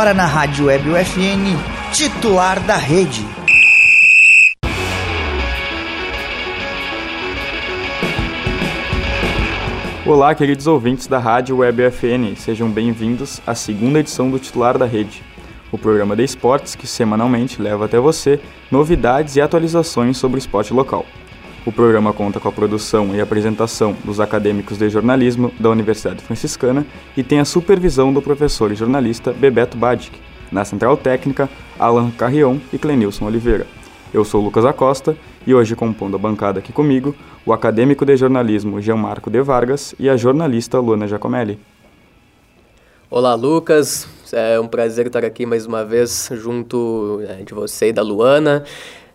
agora na Rádio Web UFN, titular da rede. Olá, queridos ouvintes da Rádio Web UFN, sejam bem-vindos à segunda edição do Titular da Rede, o programa de esportes que semanalmente leva até você novidades e atualizações sobre o esporte local. O programa conta com a produção e apresentação dos acadêmicos de jornalismo da Universidade Franciscana e tem a supervisão do professor e jornalista Bebeto Badic. Na central técnica, Alan Carrion e Clenilson Oliveira. Eu sou Lucas Acosta e hoje compondo a bancada aqui comigo, o acadêmico de jornalismo Jean Marco de Vargas e a jornalista Luana Giacomelli. Olá, Lucas. É um prazer estar aqui mais uma vez junto é, de você e da Luana,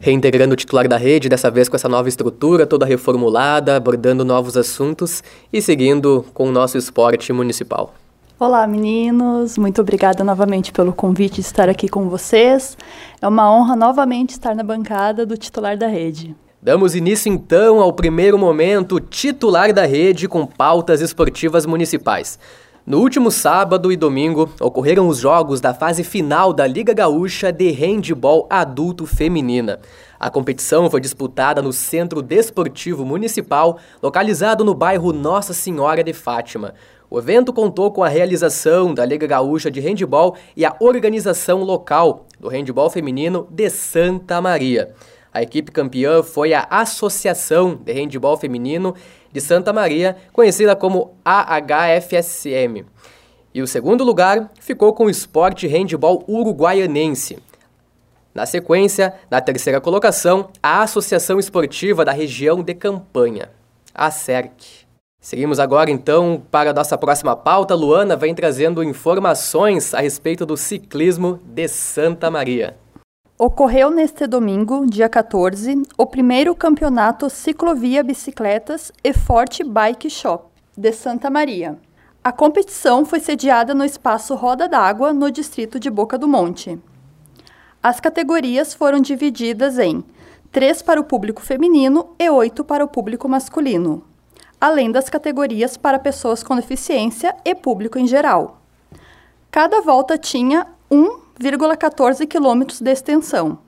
reintegrando o titular da rede, dessa vez com essa nova estrutura toda reformulada, abordando novos assuntos e seguindo com o nosso esporte municipal. Olá, meninos. Muito obrigada novamente pelo convite de estar aqui com vocês. É uma honra novamente estar na bancada do titular da rede. Damos início então ao primeiro momento titular da rede com pautas esportivas municipais. No último sábado e domingo ocorreram os jogos da fase final da Liga Gaúcha de Handball Adulto Feminina. A competição foi disputada no Centro Desportivo Municipal, localizado no bairro Nossa Senhora de Fátima. O evento contou com a realização da Liga Gaúcha de Handball e a organização local do handball feminino de Santa Maria. A equipe campeã foi a Associação de Handball Feminino de Santa Maria, conhecida como AHFSM. E o segundo lugar ficou com o Esporte Handball Uruguaianense. Na sequência, na terceira colocação, a Associação Esportiva da Região de Campanha, a SERC. Seguimos agora então para a nossa próxima pauta. Luana vem trazendo informações a respeito do ciclismo de Santa Maria. Ocorreu neste domingo, dia 14, o primeiro campeonato Ciclovia Bicicletas e Forte Bike Shop de Santa Maria. A competição foi sediada no espaço Roda d'Água, no distrito de Boca do Monte. As categorias foram divididas em três para o público feminino e oito para o público masculino além das categorias para pessoas com deficiência e público em geral. Cada volta tinha 1,14 quilômetros de extensão.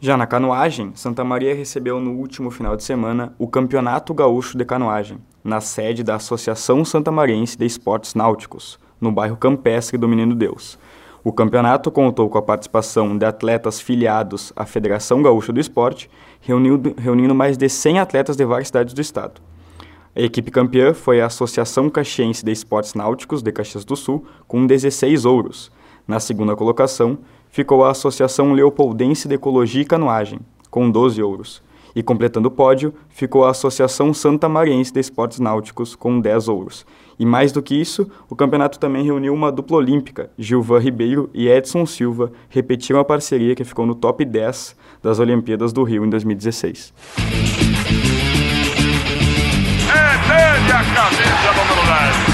Já na canoagem, Santa Maria recebeu no último final de semana o Campeonato Gaúcho de Canoagem, na sede da Associação Santamariense de Esportes Náuticos, no bairro Campestre do Menino Deus. O campeonato contou com a participação de atletas filiados à Federação Gaúcha do Esporte, reunindo, reunindo mais de 100 atletas de várias cidades do estado. A equipe campeã foi a Associação Caxiense de Esportes Náuticos de Caxias do Sul, com 16 ouros. Na segunda colocação, ficou a Associação Leopoldense de Ecologia e Canoagem, com 12 ouros. E completando o pódio, ficou a Associação Santa Mariense de Esportes Náuticos, com 10 ouros. E mais do que isso, o campeonato também reuniu uma dupla olímpica. Gilvan Ribeiro e Edson Silva repetiram a parceria que ficou no top 10 das Olimpíadas do Rio em 2016. É a camisa número 10.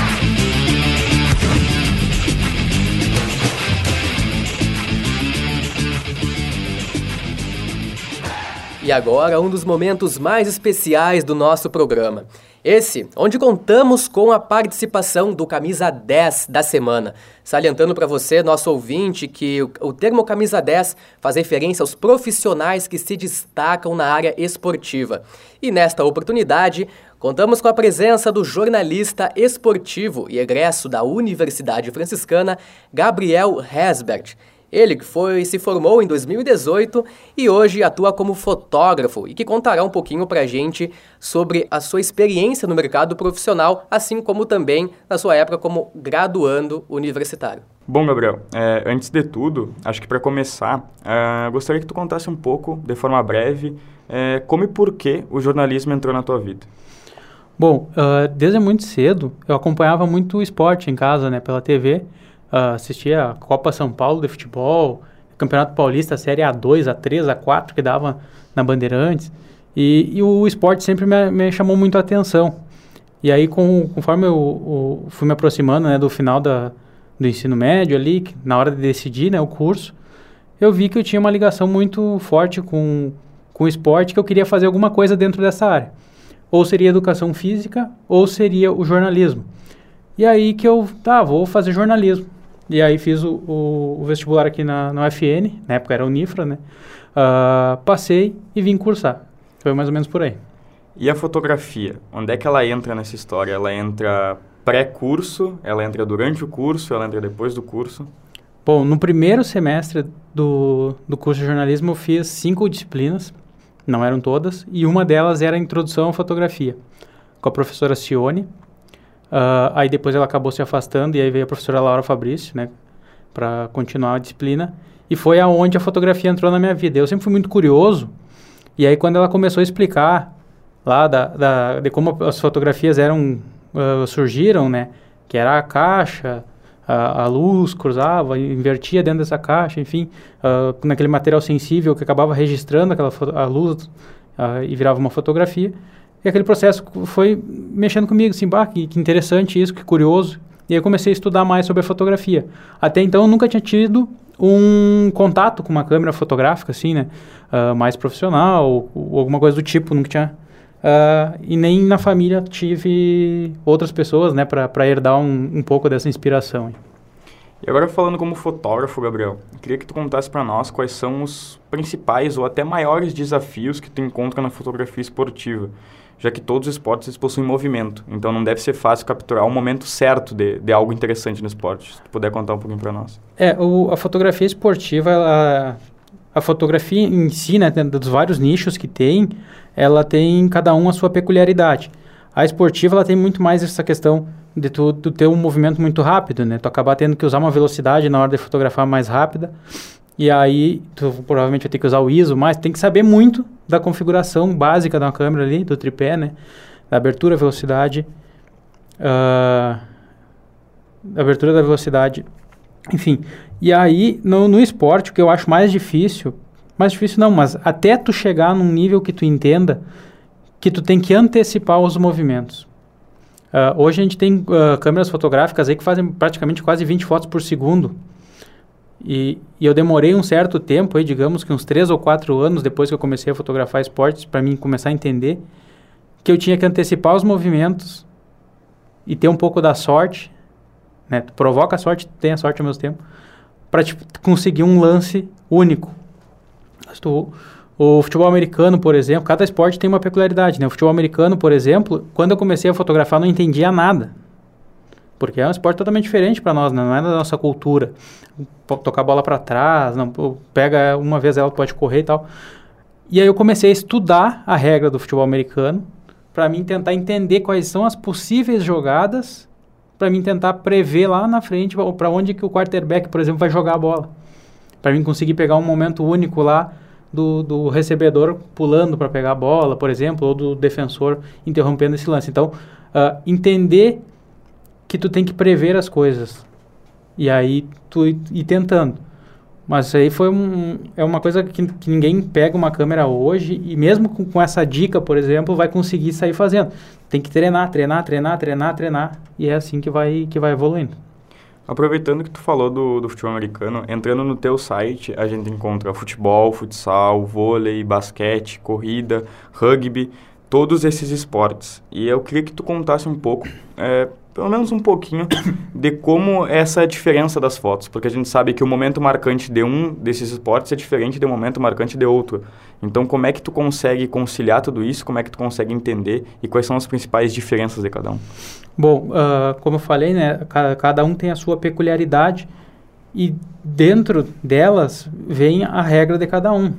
E agora, um dos momentos mais especiais do nosso programa. Esse, onde contamos com a participação do Camisa 10 da semana. Salientando para você, nosso ouvinte, que o, termo Camisa 10 faz referência aos profissionais que se destacam na área esportiva. E nesta oportunidade, contamos com a presença do jornalista esportivo e egresso da Universidade Franciscana, Gabriel Hesbert. Ele que foi se formou em 2018 e hoje atua como fotógrafo e que contará um pouquinho pra gente sobre a sua experiência no mercado profissional, assim como também na sua época como graduando universitário. Bom, Gabriel, é, antes de tudo, acho que para começar, é, gostaria que tu contasse um pouco, de forma breve, é, como e por que o jornalismo entrou na tua vida. Bom, uh, desde muito cedo eu acompanhava muito esporte em casa, né, pela TV, uh, assistia a Copa São Paulo de futebol, Campeonato Paulista, Série A2, A3, A4, que dava na Bandeirantes. E, e o esporte sempre me, me, chamou muito a atenção. E aí, com, conforme eu, eu, fui me aproximando né, do final da, do ensino médio ali, na hora de decidir né, o curso, eu vi que eu tinha uma ligação muito forte com, com o esporte, que eu queria fazer alguma coisa dentro dessa área. Ou seria educação física, ou seria o jornalismo. E aí que eu, tá, vou fazer jornalismo. E aí fiz o, o, o vestibular aqui na, na UFN, na época era Unifra, né? Uh, passei e vim cursar. Foi mais ou menos por aí. E a fotografia? Onde é que ela entra nessa história? Ela entra pré-curso, ela entra durante o curso, ela entra depois do curso? Bom, no primeiro semestre do, do curso de jornalismo eu fiz cinco disciplinas, não eram todas, e uma delas era a introdução à fotografia, com a professora Cione. Uh, aí depois ela acabou se afastando e aí veio a professora Laura Fabrício, né, para continuar a disciplina. E foi aonde a fotografia entrou na minha vida. Eu sempre fui muito curioso, e aí quando ela começou a explicar lá da, da de como as fotografias eram uh, surgiram, né, que era a caixa, a, a, luz cruzava, invertia dentro dessa caixa, enfim, uh, naquele material sensível que acabava registrando aquela a luz e virava uma fotografia. E aquele processo foi mexendo comigo, assim, bah, que, que interessante isso, que curioso. E aí eu comecei a estudar mais sobre a fotografia. Até então eu nunca tinha tido um contato com uma câmera fotográfica, assim, né? Uh, mais profissional ou, ou, alguma coisa do tipo, nunca tinha... Uh, e nem na família tive outras pessoas, né, para herdar um, um pouco dessa inspiração. E agora falando como fotógrafo, Gabriel, queria que tu contasse para nós quais são os principais ou até maiores desafios que tu encontra na fotografia esportiva já que todos os esportes possuem movimento. Então não deve ser fácil capturar o momento certo de, de algo interessante no esporte. Se tu puder contar um pouquinho para nós. É, o, a fotografia esportiva, ela, a fotografia em si, né, dos vários nichos que tem, ela tem cada um a sua peculiaridade. A esportiva, ela tem muito mais essa questão de tu, tu ter um movimento muito rápido, né? Tu acabar tendo que usar uma velocidade na hora de fotografar mais rápida. E aí, tu provavelmente vai ter que usar o ISO, mas tem que saber muito da configuração básica da câmera ali, do tripé, né? Da abertura, velocidade, uh, abertura da velocidade, enfim. E aí, no, no esporte, o que eu acho mais difícil, mais difícil não, mas até tu chegar num nível que tu entenda que tu tem que antecipar os movimentos. Uh, hoje a gente tem uh, câmeras fotográficas aí que fazem praticamente quase 20 fotos por segundo. E, e, eu demorei um certo tempo, aí, digamos que uns três ou quatro anos depois que eu comecei a fotografar esportes, para mim começar a entender que eu tinha que antecipar os movimentos e ter um pouco da sorte, né? Tu provoca a sorte, tem a sorte ao mesmo tempo, para tipo, conseguir um lance único. Tu, o futebol americano, por exemplo, cada esporte tem uma peculiaridade, né? O futebol americano, por exemplo, quando eu comecei a fotografar, não entendia nada. Porque é um esporte totalmente diferente para nós, né? não é da nossa cultura. Tocar a bola para trás, não, pega uma vez ela pode correr e tal. E aí eu comecei a estudar a regra do futebol americano para mim tentar entender quais são as possíveis jogadas para mim tentar prever lá na frente para onde que o quarterback, por exemplo, vai jogar a bola. Para mim conseguir pegar um momento único lá do, do recebedor pulando para pegar a bola, por exemplo, ou do defensor interrompendo esse lance. Então, uh, entender que tu tem que prever as coisas. E aí tu ir tentando. Mas isso aí foi um, é uma coisa que, que ninguém pega uma câmera hoje e mesmo com, com, essa dica, por exemplo, vai conseguir sair fazendo. Tem que treinar, treinar, treinar, treinar, treinar. E é assim que vai, que vai evoluindo. Aproveitando que tu falou do, do futebol americano, entrando no teu site, a gente encontra futebol, futsal, vôlei, basquete, corrida, rugby, todos esses esportes. E eu queria que tu contasse um pouco é, pelo menos um pouquinho, de como essa diferença das fotos, porque a gente sabe que o momento marcante de um desses esportes é diferente do momento marcante de outro. Então, como é que tu consegue conciliar tudo isso? Como é que tu consegue entender e quais são as principais diferenças de cada um? Bom, uh, como eu falei, né, cada um tem a sua peculiaridade e dentro delas vem a regra de cada um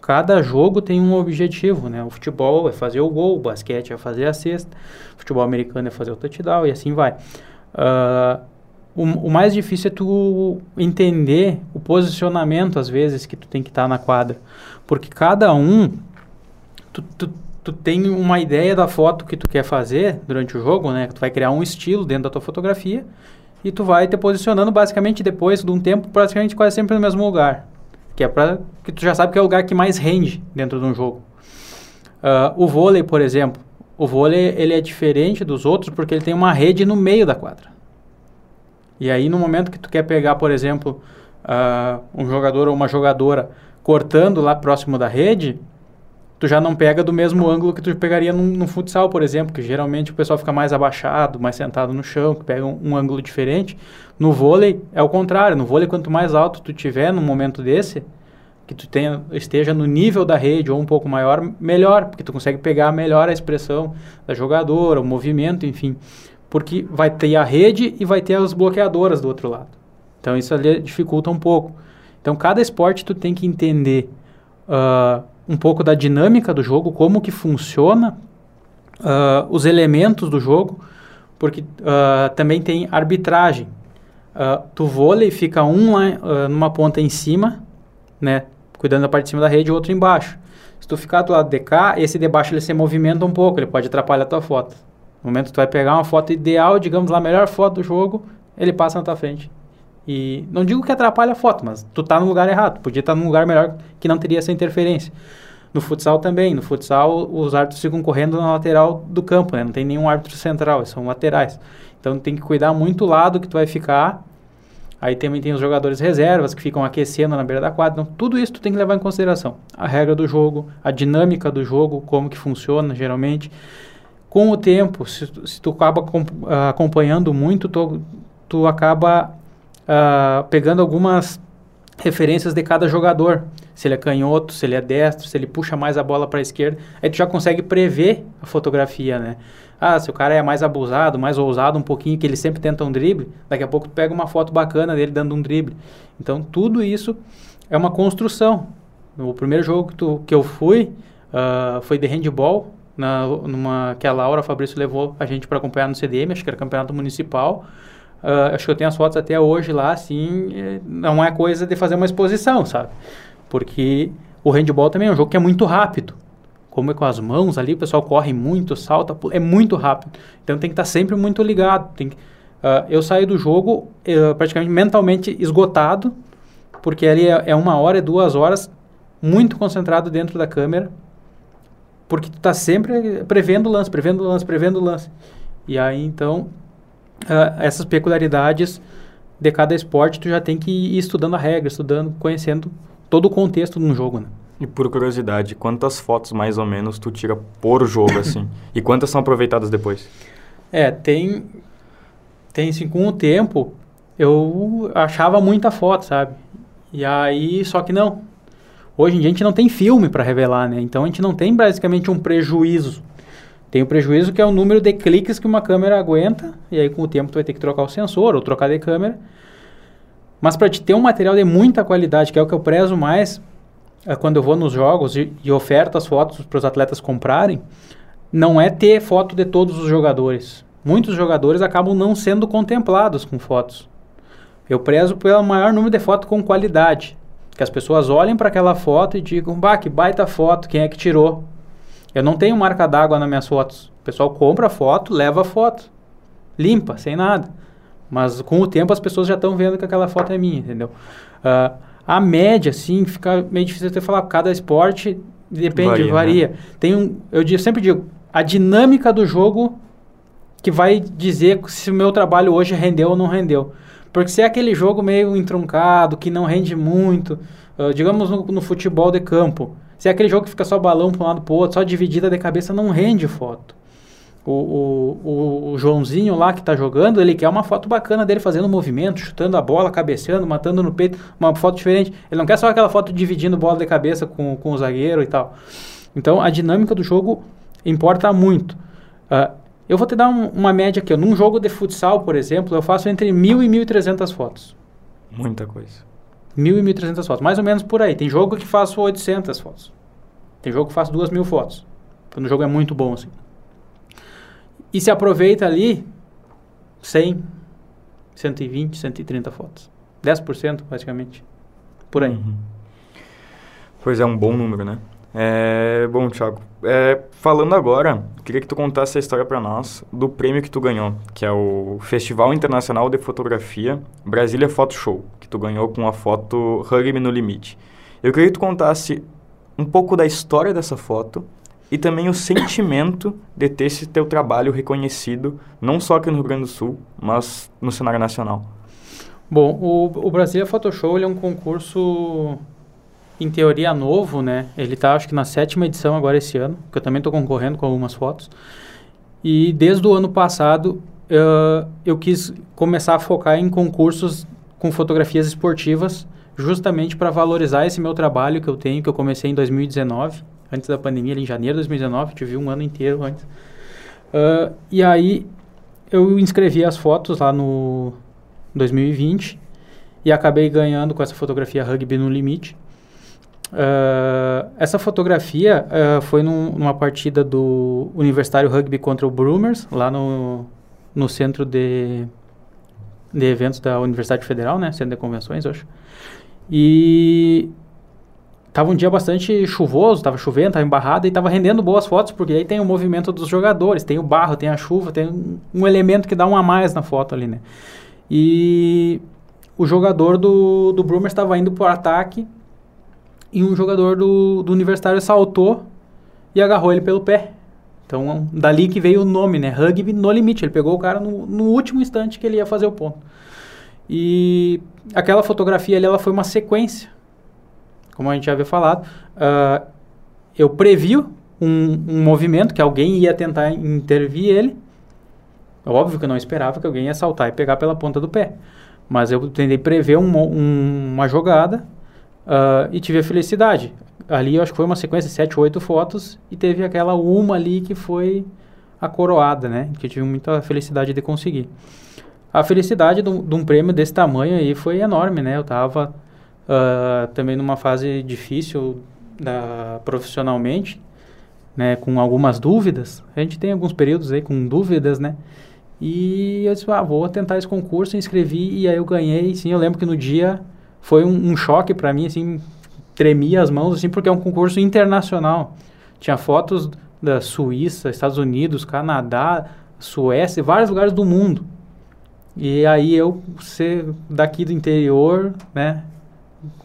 cada jogo tem um objetivo, né? O futebol é fazer o gol, o basquete é fazer a cesta, o futebol americano é fazer o touchdown e assim vai. Uh, o, o, mais difícil é tu entender o posicionamento, às vezes, que tu tem que estar tá na quadra. Porque cada um, tu, tu, tu tem uma ideia da foto que tu quer fazer durante o jogo, né? Tu vai criar um estilo dentro da tua fotografia e tu vai te posicionando basicamente depois de um tempo, praticamente quase sempre no mesmo lugar que é para que tu já sabe que é o lugar que mais rende dentro de um jogo. Uh, o vôlei, por exemplo, o vôlei ele é diferente dos outros porque ele tem uma rede no meio da quadra. E aí no momento que tu quer pegar, por exemplo, uh, um jogador ou uma jogadora cortando lá próximo da rede, tu já não pega do mesmo ângulo que tu pegaria num, num futsal, por exemplo, que geralmente o pessoal fica mais abaixado, mais sentado no chão, que pega um, um, ângulo diferente. No vôlei é o contrário. No vôlei, quanto mais alto tu tiver num momento desse, que tu tenha, esteja no nível da rede ou um pouco maior, melhor, porque tu consegue pegar melhor a expressão da jogadora, o movimento, enfim. Porque vai ter a rede e vai ter as bloqueadoras do outro lado. Então isso ali dificulta um pouco. Então cada esporte tu tem que entender uh, um pouco da dinâmica do jogo, como que funciona uh, os elementos do jogo, porque uh, também tem arbitragem. Uh, tu vôlei fica um lá numa ponta em cima, né, cuidando da parte de cima da rede o outro embaixo. Se tu ficar do lado de cá, esse de baixo ele se movimenta um pouco, ele pode atrapalhar a tua foto. No momento que tu vai pegar uma foto ideal, digamos lá, a melhor foto do jogo, ele passa na tua frente. E não digo que atrapalha a foto, mas tu tá no lugar errado. Podia estar tá num lugar melhor que não teria essa interferência. No futsal também. No futsal, os árbitros ficam correndo na lateral do campo, né? Não tem nenhum árbitro central, são laterais. Então tem que cuidar muito o lado que tu vai ficar. Aí também tem os jogadores reservas que ficam aquecendo na beira da quadra. Então, tudo isso tu tem que levar em consideração. A regra do jogo, a dinâmica do jogo, como que funciona geralmente. Com o tempo, se, se tu acaba acompanhando muito, tu, tu acaba uh, pegando algumas referências de cada jogador. Se ele é canhoto, se ele é destro, se ele puxa mais a bola para a esquerda. Aí tu já consegue prever a fotografia, né? Ah, se o cara é mais abusado, mais ousado um pouquinho, que ele sempre tenta um drible, daqui a pouco tu pega uma foto bacana dele dando um drible. Então, tudo isso é uma construção. O primeiro jogo que, tu, que eu fui uh, foi de handball, na, numa, que a Laura Fabrício levou a gente para acompanhar no CDM, acho que era campeonato municipal. Uh, acho que eu tenho as fotos até hoje lá, assim, não é coisa de fazer uma exposição, sabe? Porque o handball também é um jogo que é muito rápido. Como é com as mãos ali, o pessoal corre muito, salta, é muito rápido. Então tem que estar sempre muito ligado. Tem que, uh, eu saí do jogo uh, praticamente mentalmente esgotado, porque ali é, é, uma hora, é duas horas, muito concentrado dentro da câmera, porque tu está sempre prevendo o lance, prevendo o lance, prevendo o lance. E aí, então, uh, essas peculiaridades de cada esporte, tu já tem que ir estudando a regra, estudando, conhecendo todo o contexto de um jogo, né? E por curiosidade, quantas fotos mais ou menos tu tira por jogo, assim? e quantas são aproveitadas depois? É, tem... Tem, assim, com o tempo, eu achava muita foto, sabe? E aí, só que não. Hoje em dia a gente não tem filme para revelar, né? Então a gente não tem basicamente um prejuízo tem o prejuízo que é o número de cliques que uma câmera aguenta, e aí com o tempo tu vai ter que trocar o sensor ou trocar de câmera. Mas para te ter um material de muita qualidade, que é o que eu prezo mais é quando eu vou nos jogos e, e oferto as fotos para os atletas comprarem, não é ter foto de todos os jogadores. Muitos jogadores acabam não sendo contemplados com fotos. Eu prezo pelo maior número de fotos com qualidade. Que as pessoas olhem para aquela foto e digam, bah, que baita foto, quem é que tirou? Eu não tenho marca d'água nas minhas fotos. O pessoal compra a foto, leva a foto. Limpa, sem nada. Mas com o tempo as pessoas já estão vendo que aquela foto é minha, entendeu? Uh, a média, assim, fica meio difícil de falar. Cada esporte depende, varia. varia. Né? Tem um, eu digo, sempre digo, a dinâmica do jogo que vai dizer se o meu trabalho hoje rendeu ou não rendeu. Porque se é aquele jogo meio entroncado, que não rende muito, uh, digamos no, no futebol de campo, se é aquele jogo que fica só balão para um lado para o outro, só dividida de cabeça, não rende foto. O, o, o, Joãozinho lá que está jogando, ele quer uma foto bacana dele fazendo movimento, chutando a bola, cabeceando, matando no peito, uma foto diferente. Ele não quer só aquela foto dividindo bola de cabeça com, com o zagueiro e tal. Então a dinâmica do jogo importa muito. Uh, eu vou te dar um, uma média aqui. Num jogo de futsal, por exemplo, eu faço entre 1.000 e 1.300 fotos. Muita coisa. 1.000 e 1.300 fotos, mais ou menos por aí. Tem jogo que faço 800 fotos. Tem jogo que faço 2.000 fotos. Quando o jogo é muito bom, assim. E se aproveita ali 100, 120, 130 fotos. 10% praticamente. Por aí. Uhum. Pois é, um bom número, né? É, bom, Thiago, é, falando agora, queria que tu contasse a história para nós do prêmio que tu ganhou, que é o Festival Internacional de Fotografia Brasília Photo Show, que tu ganhou com a foto Rugby no Limite. Eu queria que tu contasse um pouco da história dessa foto e também o sentimento de ter esse teu trabalho reconhecido, não só aqui no Rio Grande do Sul, mas no cenário nacional. Bom, o, o Brasília Photo Show é um concurso em teoria novo, né? Ele tá acho que na sétima edição agora esse ano, que eu também estou concorrendo com algumas fotos. E desde o ano passado uh, eu quis começar a focar em concursos com fotografias esportivas, justamente para valorizar esse meu trabalho que eu tenho, que eu comecei em 2019, antes da pandemia, em janeiro de 2019, tive um ano inteiro antes. Uh, e aí eu inscrevi as fotos lá no 2020 e acabei ganhando com essa fotografia Rugby no Limite. Uh, essa fotografia uh, foi num, numa partida do Universitário Rugby contra o Brumers, lá no, no centro de, de eventos da Universidade Federal, né? Centro de convenções, eu acho. E tava um dia bastante chuvoso, tava chovendo, tava embarrado e tava rendendo boas fotos, porque aí tem o movimento dos jogadores, tem o barro, tem a chuva, tem um, um elemento que dá um a mais na foto ali, né? E o jogador do, do Brumers estava indo para o ataque e um jogador do, do Universitário saltou e agarrou ele pelo pé. Então, dali que veio o nome, né? Rugby no limite. Ele pegou o cara no, no último instante que ele ia fazer o ponto. E aquela fotografia ali, ela foi uma sequência. Como a gente já havia falado. Uh, eu previ um, um movimento que alguém ia tentar intervir ele. Óbvio que eu não esperava que alguém ia saltar e pegar pela ponta do pé. Mas eu tentei prever um, um, uma jogada uh, e tive a felicidade ali eu acho que foi uma sequência de 7 ou 8 fotos e teve aquela uma ali que foi a coroada, né? Que eu tive muita felicidade de conseguir. A felicidade de um prêmio desse tamanho aí foi enorme, né? Eu tava uh, também numa fase difícil da, profissionalmente, né? Com algumas dúvidas. A gente tem alguns períodos aí com dúvidas, né? E eu disse, ah, vou tentar esse concurso, inscrevi e aí eu ganhei. Sim, eu lembro que no dia foi um, um choque para mim, assim, tremia as mãos, assim, porque é um concurso internacional. Tinha fotos da Suíça, Estados Unidos, Canadá, Suécia, vários lugares do mundo. E aí eu ser daqui do interior, né,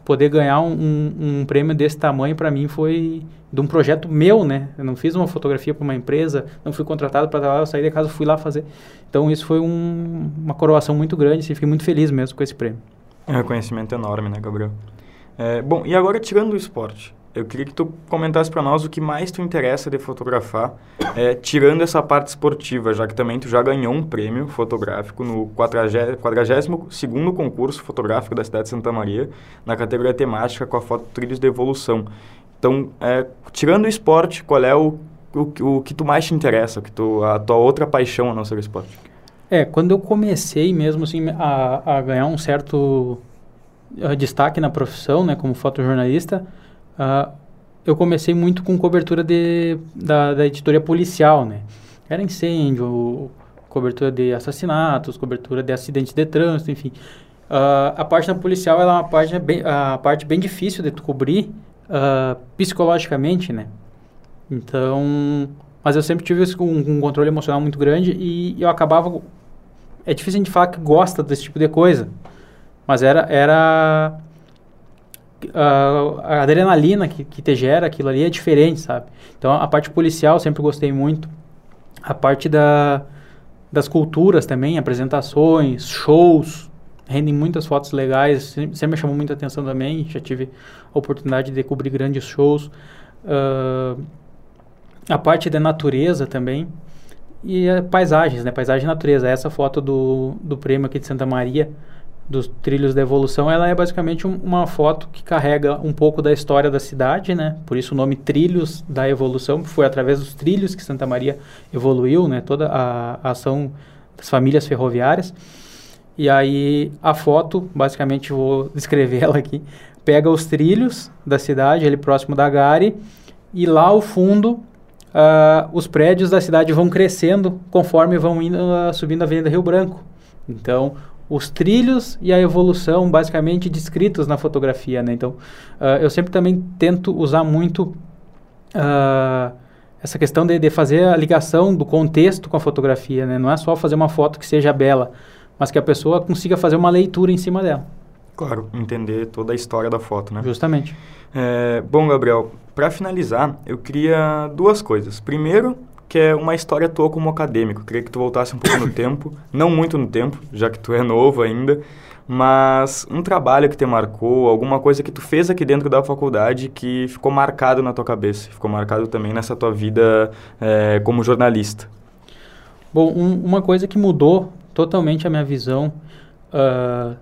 poder ganhar um, um, prêmio desse tamanho para mim foi de um projeto meu, né? Eu não fiz uma fotografia para uma empresa, não fui contratado para trabalhar, eu saí da casa, fui lá fazer. Então isso foi um, uma coroação muito grande, assim, fiquei muito feliz mesmo com esse prêmio. É um reconhecimento enorme, né, Gabriel? É, bom, e agora tirando o esporte, eu queria que tu comentasse para nós o que mais tu interessa de fotografar, é, tirando essa parte esportiva, já que também tu já ganhou um prêmio fotográfico no 42º concurso fotográfico da cidade de Santa Maria, na categoria temática com a foto Trilhos de Evolução. Então, é, tirando o esporte, qual é o, o, o que tu mais te interessa, que tu, a tua outra paixão a não ser o esporte? É, quando eu comecei mesmo assim a, a ganhar um certo uh, destaque na profissão, né, como fotojornalista, uh, eu comecei muito com cobertura de, da, da editoria policial, né? Era incêndio, cobertura de assassinatos, cobertura de acidentes de trânsito, enfim. Uh, a da policial é uma parte bem, a parte bem difícil de tu cobrir uh, psicologicamente, né? Então, mas eu sempre tive um, um controle emocional muito grande e eu acabava... É difícil a gente falar que gosta desse tipo de coisa, mas era, era a, a adrenalina que, que te gera aquilo ali é diferente, sabe? Então a parte policial sempre gostei muito. A parte da, das culturas também, apresentações, shows, rendem muitas fotos legais, sempre, sempre me chamou muita atenção também. Já tive a oportunidade de cobrir grandes shows. Uh, a parte da natureza também. E paisagens, né? Paisagem e natureza. Essa foto do, do prêmio aqui de Santa Maria dos trilhos da evolução, ela é basicamente um, uma foto que carrega um pouco da história da cidade, né? Por isso o nome Trilhos da Evolução, foi através dos trilhos que Santa Maria evoluiu, né? Toda a, a ação das famílias ferroviárias. E aí a foto, basicamente vou descrever ela aqui, pega os trilhos da cidade, ali próximo da Gare, e lá ao fundo uh, os prédios da cidade vão crescendo conforme vão indo, uh, subindo a Avenida Rio Branco. Então, os trilhos e a evolução basicamente descritos na fotografia, né? Então, uh, eu sempre também tento usar muito uh, essa questão de, de, fazer a ligação do contexto com a fotografia, né? Não é só fazer uma foto que seja bela, mas que a pessoa consiga fazer uma leitura em cima dela. Claro, entender toda a história da foto, né? Justamente. É, bom, Gabriel, para finalizar, eu queria duas coisas. Primeiro, que é uma história tua como acadêmico. Queria que tu voltasse um pouco no tempo, não muito no tempo, já que tu é novo ainda, mas um trabalho que te marcou, alguma coisa que tu fez aqui dentro da faculdade que ficou marcado na tua cabeça, ficou marcado também nessa tua vida é, como jornalista. Bom, um, uma coisa que mudou totalmente a minha visão uh,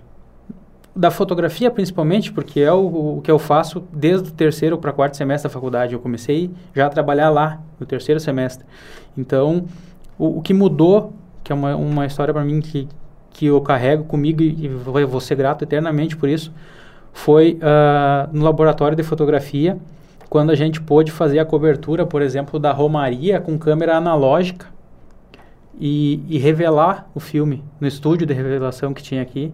da fotografia principalmente, porque é o, o, que eu faço desde o terceiro para quarto semestre da faculdade. Eu comecei já a trabalhar lá no terceiro semestre. Então, o, o que mudou, que é uma, uma história para mim que, que eu carrego comigo e, e vou ser grato eternamente por isso, foi uh, no laboratório de fotografia, quando a gente pôde fazer a cobertura, por exemplo, da Romaria com câmera analógica e, e revelar o filme no estúdio de revelação que tinha aqui.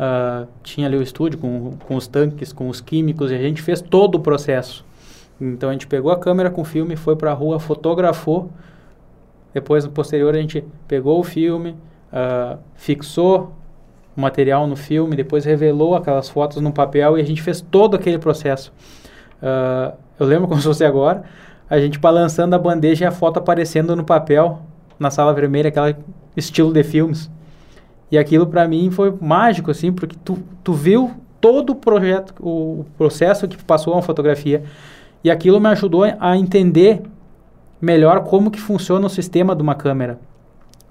Uh, tinha ali o estúdio com, com os tanques, com os químicos, e a gente fez todo o processo. Então a gente pegou a câmera com o filme, foi para a rua, fotografou. Depois, no posterior, a gente pegou o filme, uh, fixou o material no filme, depois revelou aquelas fotos no papel e a gente fez todo aquele processo. Uh, eu lembro como se fosse agora, a gente balançando a bandeja e a foto aparecendo no papel na sala vermelha, aquele estilo de filmes. E aquilo para mim foi mágico, assim, porque tu, tu viu todo o projeto, o, processo que passou uma fotografia. E aquilo me ajudou a entender melhor como que funciona o sistema de uma câmera.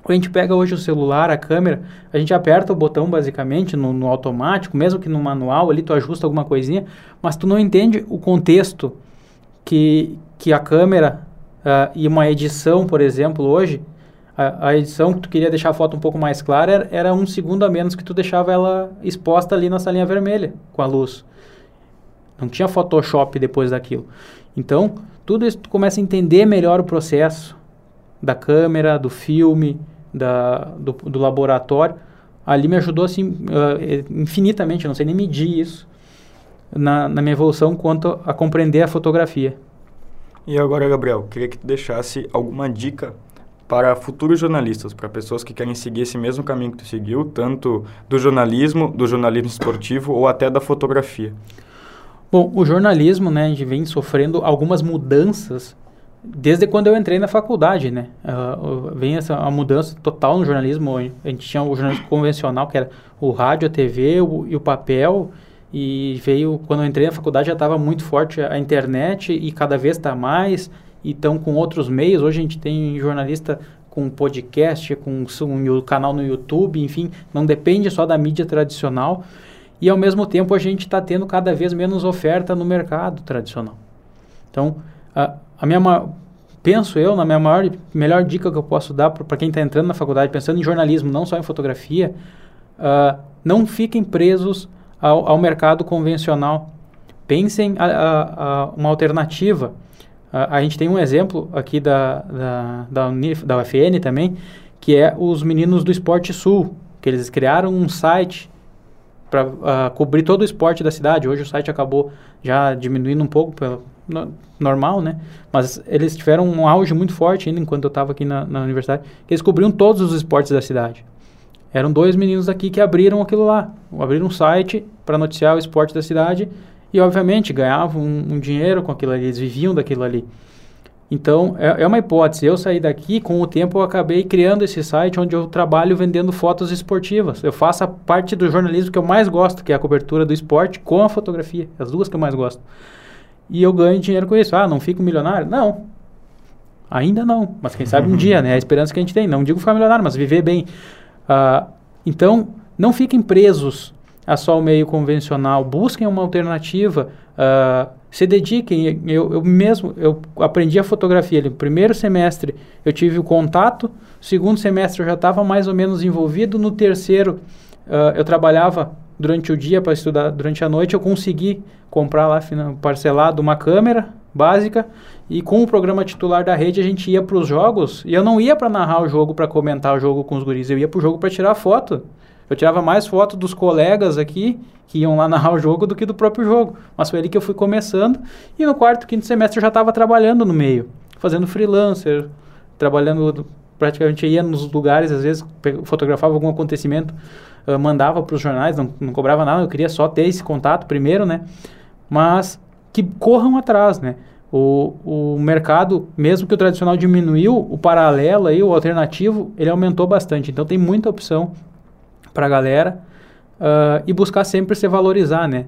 Quando a gente pega hoje o celular, a câmera, a gente aperta o botão basicamente no, no, automático, mesmo que no manual ali tu ajusta alguma coisinha, mas tu não entende o contexto que, que a câmera uh, e uma edição, por exemplo, hoje, a, a, edição que tu queria deixar a foto um pouco mais clara era, era, um segundo a menos que tu deixava ela exposta ali na salinha vermelha com a luz. Não tinha Photoshop depois daquilo. Então, tudo isso tu começa a entender melhor o processo da câmera, do filme, da, do, do laboratório. Ali me ajudou assim uh, infinitamente, não sei nem medir isso na, na minha evolução quanto a compreender a fotografia. E agora, Gabriel, queria que tu deixasse alguma dica para futuros jornalistas, para pessoas que querem seguir esse mesmo caminho que tu seguiu, tanto do jornalismo, do jornalismo esportivo ou até da fotografia? Bom, o jornalismo, né, a gente vem sofrendo algumas mudanças desde quando eu entrei na faculdade, né? Uh, vem essa a mudança total no jornalismo. A gente tinha o jornalismo convencional, que era o rádio, a TV o, e o papel, e veio, quando eu entrei na faculdade, já estava muito forte a internet e cada vez está mais e estão com outros meios. Hoje a gente tem jornalista com podcast, com um canal no YouTube, enfim, não depende só da mídia tradicional. E ao mesmo tempo a gente está tendo cada vez menos oferta no mercado tradicional. Então, a, a minha penso eu, na minha maior, melhor dica que eu posso dar para quem está entrando na faculdade, pensando em jornalismo, não só em fotografia, uh, não fiquem presos ao, ao mercado convencional. Pensem a, a, a uma alternativa. A, a gente tem um exemplo aqui da, da, da, Unif, da UFN também, que é os meninos do Esporte Sul, que eles criaram um site para uh, ah, cobrir todo o esporte da cidade. Hoje o site acabou já diminuindo um pouco, pelo, no, normal, né? Mas eles tiveram um auge muito forte ainda enquanto eu estava aqui na, na universidade, que eles cobriam todos os esportes da cidade. Eram dois meninos aqui que abriram aquilo lá, abriram um site para noticiar o esporte da cidade e, obviamente, ganhavam um, um, dinheiro com aquilo ali, eles viviam daquilo ali. Então, é, é, uma hipótese. Eu saí daqui, com o tempo eu acabei criando esse site onde eu trabalho vendendo fotos esportivas. Eu faço a parte do jornalismo que eu mais gosto, que é a cobertura do esporte com a fotografia. As duas que eu mais gosto. E eu ganho dinheiro com isso. Ah, não fico milionário? Não. Ainda não. Mas quem sabe um dia, né? É a esperança que a gente tem. Não digo ficar milionário, mas viver bem. Uh, então, não fiquem presos a só o meio convencional, busquem uma alternativa, uh, se dediquem. Eu, eu, mesmo, eu aprendi a fotografia. No primeiro semestre eu tive o contato, segundo semestre eu já estava mais ou menos envolvido, no terceiro uh, eu trabalhava durante o dia para estudar, durante a noite eu consegui comprar lá parcelado uma câmera básica e com o programa titular da rede a gente ia para os jogos e eu não ia para narrar o jogo para comentar o jogo com os guris, eu ia para o jogo para tirar foto. Eu tirava mais foto dos colegas aqui que iam lá narrar o jogo do que do próprio jogo. Mas foi ali que eu fui começando. E no quarto, quinto semestre eu já estava trabalhando no meio, fazendo freelancer, trabalhando praticamente ia nos lugares, às vezes fotografava algum acontecimento, uh, mandava para os jornais, não, não cobrava nada, eu queria só ter esse contato primeiro, né? Mas que corram atrás, né? O, o mercado, mesmo que o tradicional diminuiu, o paralelo aí, o alternativo, ele aumentou bastante. Então tem muita opção para a galera. uh, e buscar sempre se valorizar, né?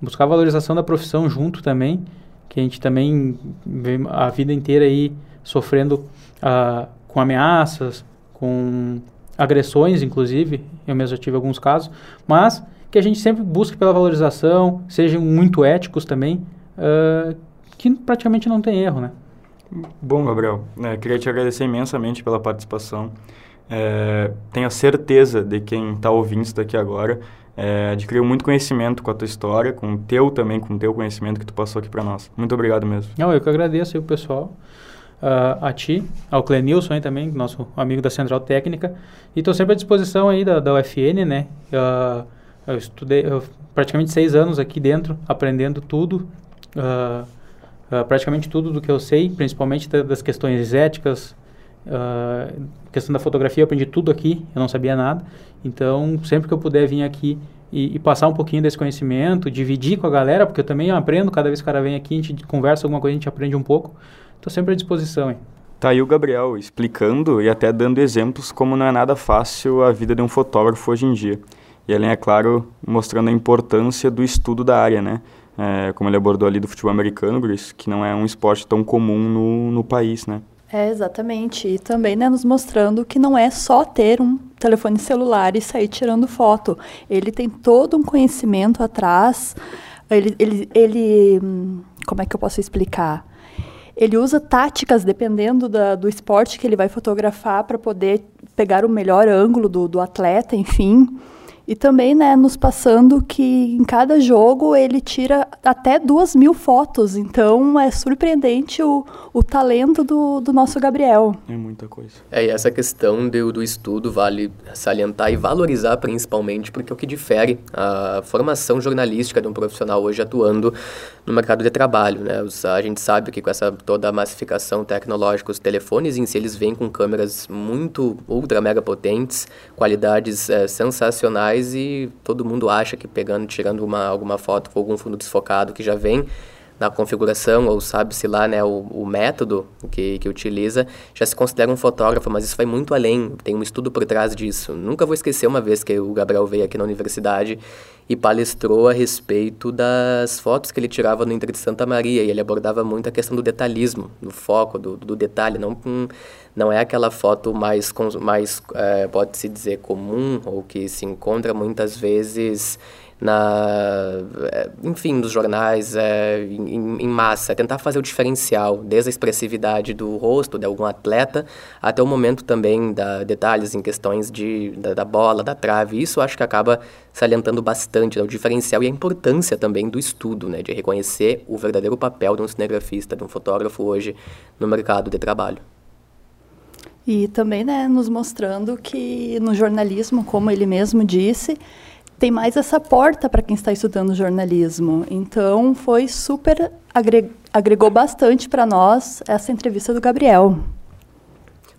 Buscar valorização da profissão junto também, que a gente também vê a vida inteira aí sofrendo uh, com ameaças, com agressões, inclusive, eu mesmo tive alguns casos, mas que a gente sempre busque pela valorização, sejam muito éticos também, uh, que praticamente não tem erro, né? Bom, Gabriel, é, queria te agradecer imensamente pela participação. É, tenho a certeza de quem está ouvindo isso daqui agora é, adquiriu muito conhecimento com a tua história, com o teu também, com o teu conhecimento que tu passou aqui para nós. Muito obrigado mesmo. Não, eu que agradeço aí o pessoal, uh, a ti, ao Clenilson aí também, nosso amigo da Central Técnica, e estou sempre à disposição aí da, da UFN, né? Uh, eu estudei eu, praticamente seis anos aqui dentro, aprendendo tudo, uh, praticamente tudo do que eu sei, principalmente das questões éticas, Uh, questão da fotografia, eu aprendi tudo aqui, eu não sabia nada. Então, sempre que eu puder vir aqui e, e, passar um pouquinho desse conhecimento, dividir com a galera, porque eu também aprendo, cada vez que o cara vem aqui, a gente conversa alguma coisa, a gente aprende um pouco. Estou sempre à disposição. Hein? Tá aí o Gabriel explicando e até dando exemplos como não é nada fácil a vida de um fotógrafo hoje em dia. E além, é claro, mostrando a importância do estudo da área, né? É, como ele abordou ali do futebol americano, Bruce, que não é um esporte tão comum no, no país, né? É, exatamente. E também né, nos mostrando que não é só ter um telefone celular e sair tirando foto. Ele tem todo um conhecimento atrás. Ele, ele, ele como é que eu posso explicar? Ele usa táticas dependendo da, do esporte que ele vai fotografar para poder pegar o melhor ângulo do, do atleta, enfim. E também, né, nos passando que em cada jogo ele tira até duas mil fotos. Então é surpreendente o, o talento do, do nosso Gabriel. É muita coisa. É, e essa questão do, do estudo vale salientar e valorizar principalmente, porque é o que difere a formação jornalística de um profissional hoje atuando no mercado de trabalho. Né? A gente sabe que com essa toda a massificação tecnológica, os telefones em si eles vêm com câmeras muito ultra mega potentes, qualidades é, sensacionais e todo mundo acha que pegando, tirando uma, alguma foto com algum fundo desfocado que já vem na configuração ou sabe-se lá né, o, o, método que, que utiliza, já se considera um fotógrafo, mas isso vai muito além, tem um estudo por trás disso. Nunca vou esquecer uma vez que o Gabriel veio aqui na universidade e palestrou a respeito das fotos que ele tirava no Inter de Santa Maria, e ele abordava muito a questão do detalhismo, do foco, do, do detalhe, não, não é aquela foto mais, mais é, pode-se dizer, comum, ou que se encontra muitas vezes na, é, enfim, nos jornais, é, em, em, massa, tentar fazer o diferencial, desde a expressividade do rosto de algum atleta até o momento também da detalhes em questões de, da, da bola, da trave. Isso acho que acaba salientando bastante né, o diferencial e a importância também do estudo, né, de reconhecer o verdadeiro papel de um cinegrafista, de um fotógrafo hoje no mercado de trabalho. E também, né, nos mostrando que no jornalismo, como ele mesmo disse, tem mais essa porta para quem está estudando jornalismo. Então, foi super agregou bastante para nós essa entrevista do Gabriel.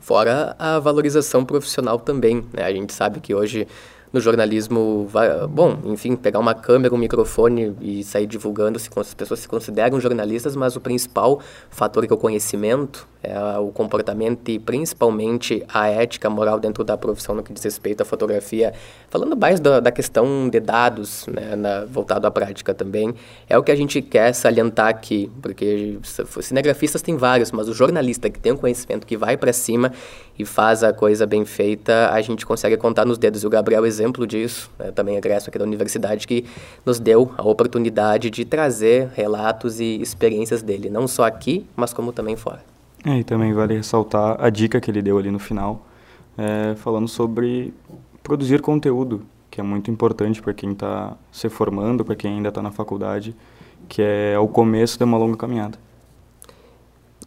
Fora a valorização profissional também, né? A gente sabe que hoje no jornalismo, bom, enfim, pegar uma câmera, um microfone e sair divulgando, se as pessoas se consideram jornalistas, mas o principal fator que é o conhecimento, é o comportamento e principalmente a ética moral dentro da profissão no que diz respeito à fotografia, falando mais da, da questão de dados, né, na, voltado à prática também, é o que a gente quer salientar aqui, porque cinegrafistas tem vários, mas o jornalista que tem um conhecimento que vai para cima e faz a coisa bem feita, a gente consegue contar nos dedos. E o Gabriel é exemplo disso, né, também egresso aqui da universidade, que nos deu a oportunidade de trazer relatos e experiências dele, não só aqui, mas como também fora. É, e também vale ressaltar a dica que ele deu ali no final, é, falando sobre produzir conteúdo, que é muito importante para quem está se formando, para quem ainda está na faculdade, que é o começo de uma longa caminhada.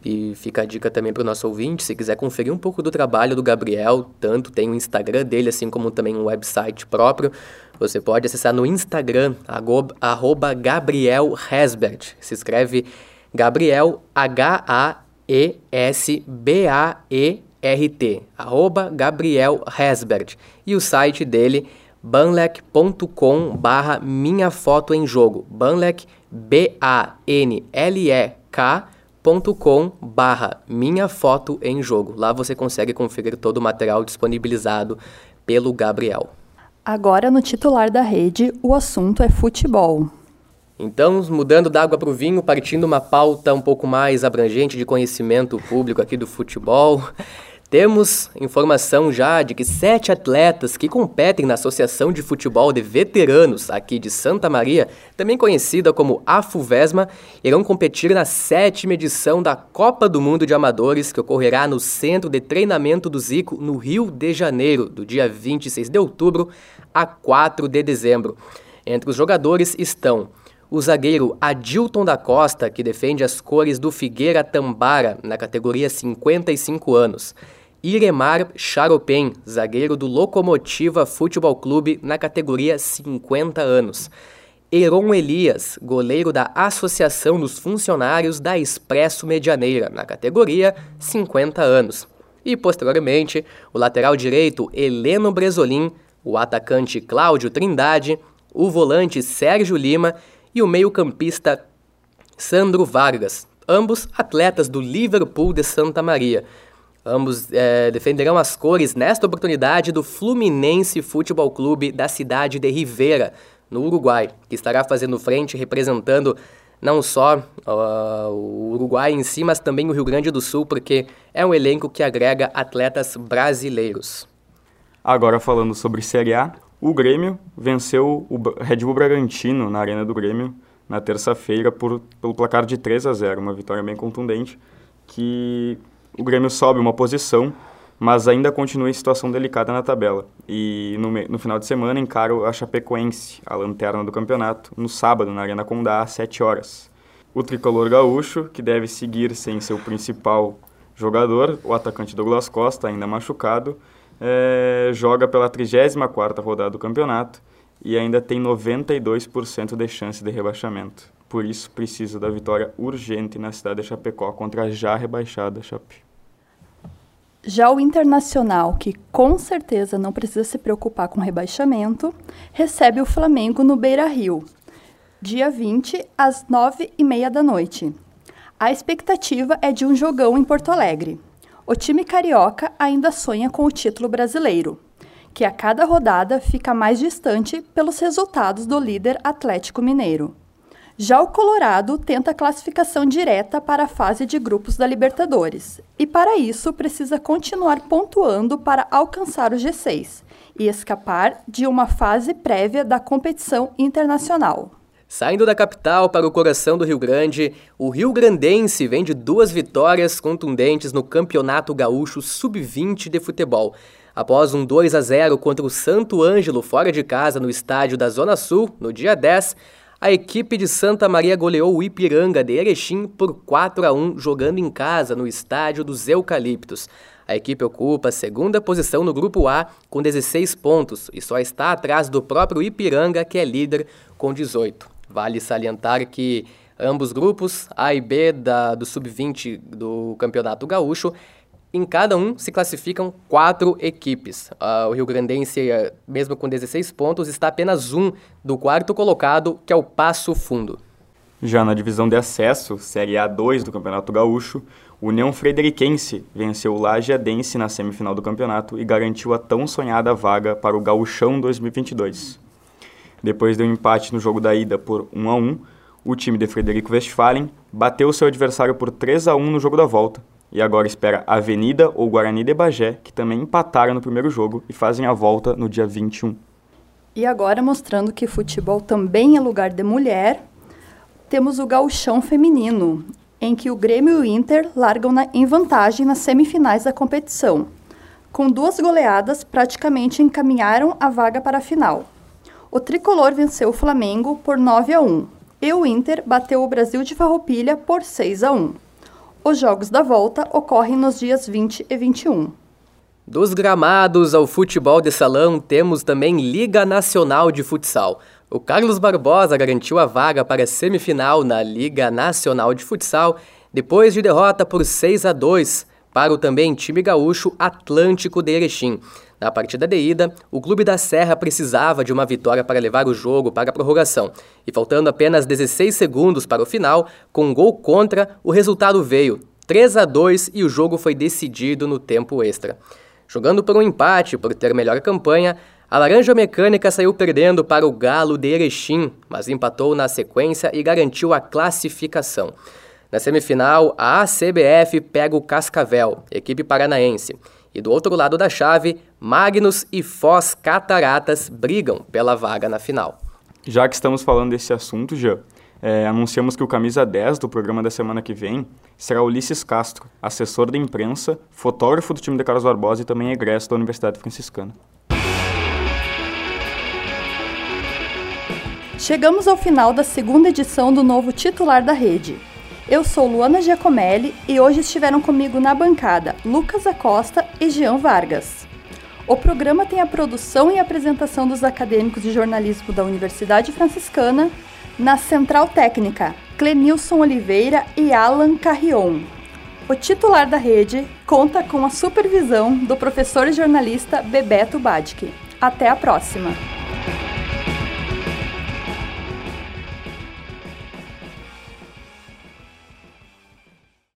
E fica a dica também para o nosso ouvinte, se quiser conferir um pouco do trabalho do Gabriel, tanto tem o Instagram dele, assim como também um website próprio, você pode acessar no Instagram, arroba Gabriel Hasbert. Se escreve Gabriel, H-A e-S-B-A-E-R-T, arroba Gabriel Hasbert. E o site dele, banlec.com Minha Foto em Jogo. Banlec, B-A-N-L-E-K.com barra Minha Foto em Jogo. Lá você consegue conferir todo o material disponibilizado pelo Gabriel. Agora, no titular da rede, o assunto é futebol. Então, mudando da água para o vinho, partindo uma pauta um pouco mais abrangente de conhecimento público aqui do futebol, temos informação já de que sete atletas que competem na Associação de Futebol de Veteranos aqui de Santa Maria, também conhecida como AFUVESMA, irão competir na sétima edição da Copa do Mundo de Amadores, que ocorrerá no Centro de Treinamento do Zico, no Rio de Janeiro, do dia 26 de outubro a 4 de dezembro. Entre os jogadores estão o zagueiro Adilton da Costa, que defende as cores do Figueira Tambara na categoria 55 anos. Iremar Charopem, zagueiro do Locomotiva Futebol Clube na categoria 50 anos. Heron Elias, goleiro da Associação dos Funcionários da Expresso Medianeira, na categoria 50 anos. E, posteriormente, o lateral direito Heleno Bresolim, o atacante Cláudio Trindade, o volante Sérgio Lima e o meio-campista Sandro Vargas, ambos atletas do Liverpool de Santa Maria. Ambos é, defenderão as cores nesta oportunidade do Fluminense Futebol Clube da cidade de Rivera, no Uruguai, que estará fazendo frente representando não só uh, o Uruguai em si, mas também o Rio Grande do Sul, porque é um elenco que agrega atletas brasileiros. Agora falando sobre Série A, o Grêmio venceu o Red Bull Bragantino na Arena do Grêmio na terça-feira por, pelo placar de 3 a 0, uma vitória bem contundente que o Grêmio sobe uma posição, mas ainda continua em situação delicada na tabela. E no, no final de semana encara a Chapecoense, a lanterna do campeonato, no sábado na Arena Condá às 7 horas. O tricolor gaúcho, que deve seguir sem seu principal jogador, o atacante Douglas Costa, ainda machucado, é, joga pela 34ª rodada do campeonato e ainda tem 92% de chance de rebaixamento. Por isso, precisa da vitória urgente na cidade de Chapecó contra a já rebaixada Chape. Já o Internacional, que com certeza não precisa se preocupar com rebaixamento, recebe o Flamengo no Beira-Rio, dia 20, às 9h30 da noite. A expectativa é de um jogão em Porto Alegre. O time carioca ainda sonha com o título brasileiro, que a cada rodada fica mais distante pelos resultados do líder Atlético Mineiro. Já o Colorado tenta a classificação direta para a fase de grupos da Libertadores, e para isso precisa continuar pontuando para alcançar o G6 e escapar de uma fase prévia da competição internacional. Saindo da capital para o coração do Rio Grande, o Rio Grandense vem de duas vitórias contundentes no Campeonato Gaúcho Sub-20 de futebol. Após um 2 a 0 contra o Santo Ângelo fora de casa no estádio da Zona Sul, no dia 10, a equipe de Santa Maria goleou o Ipiranga de Erechim por 4 a 1 jogando em casa no estádio dos Eucaliptos. A equipe ocupa a segunda posição no grupo A com 16 pontos e só está atrás do próprio Ipiranga, que é líder com 18. Vale salientar que ambos grupos, A e B da, do Sub-20 do Campeonato Gaúcho, em cada um se classificam quatro equipes. Uh, o Rio Grandense, eh, mesmo com 16 pontos, está apenas um do quarto colocado, que é o Passo Fundo. Já na divisão de acesso, Série A2 do Campeonato Gaúcho, o União Frederiquense venceu o Lajeadense na semifinal do campeonato e garantiu a tão sonhada vaga para o Gauchão 2022. Depois de um empate no jogo da ida por 1 a 1, o time de Frederico Westphalen bateu seu adversário por 3 a 1 no jogo da volta e agora espera Avenida ou Guarani de Bagé, que também empataram no primeiro jogo e fazem a volta no dia 21. E agora mostrando que futebol também é lugar de mulher, temos o gauchão feminino, em que o Grêmio e o Inter largam na, em vantagem nas semifinais da competição. Com duas goleadas, praticamente encaminharam a vaga para a final. O tricolor venceu o Flamengo por 9 a 1 e o Inter bateu o Brasil de Farroupilha por 6 a 1. Os jogos da volta ocorrem nos dias 20 e 21. Dos gramados ao futebol de salão, temos também Liga Nacional de Futsal. O Carlos Barbosa garantiu a vaga para a semifinal na Liga Nacional de Futsal depois de derrota por 6 a 2 para o também time gaúcho Atlântico de Erechim. Na partida de ida, o Clube da Serra precisava de uma vitória para levar o jogo para a prorrogação. E faltando apenas 16 segundos para o final, com um gol contra, o resultado veio 3 a 2 e o jogo foi decidido no tempo extra. Jogando por um empate por ter melhor campanha, A Laranja Mecânica saiu perdendo para o Galo de Erechim, mas empatou na sequência e garantiu a classificação. Na semifinal, a ACBF pega o Cascavel, equipe paranaense. E do outro lado da chave, Magnus e Foz Cataratas brigam pela vaga na final. Já que estamos falando desse assunto, já é, anunciamos que o camisa 10 do programa da semana que vem será Ulisses Castro, assessor da imprensa, fotógrafo do time de Carlos Barbosa e também egresso da Universidade Franciscana. Chegamos ao final da segunda edição do novo titular da rede. Eu sou Luana Giacomelli e hoje estiveram comigo na bancada Lucas Acosta e Jean Vargas. O programa tem a produção e apresentação dos acadêmicos de jornalismo da Universidade Franciscana, na Central Técnica, Clenilson Oliveira e Alan Carrion. O titular da rede conta com a supervisão do professor e jornalista Bebeto Badic. Até a próxima!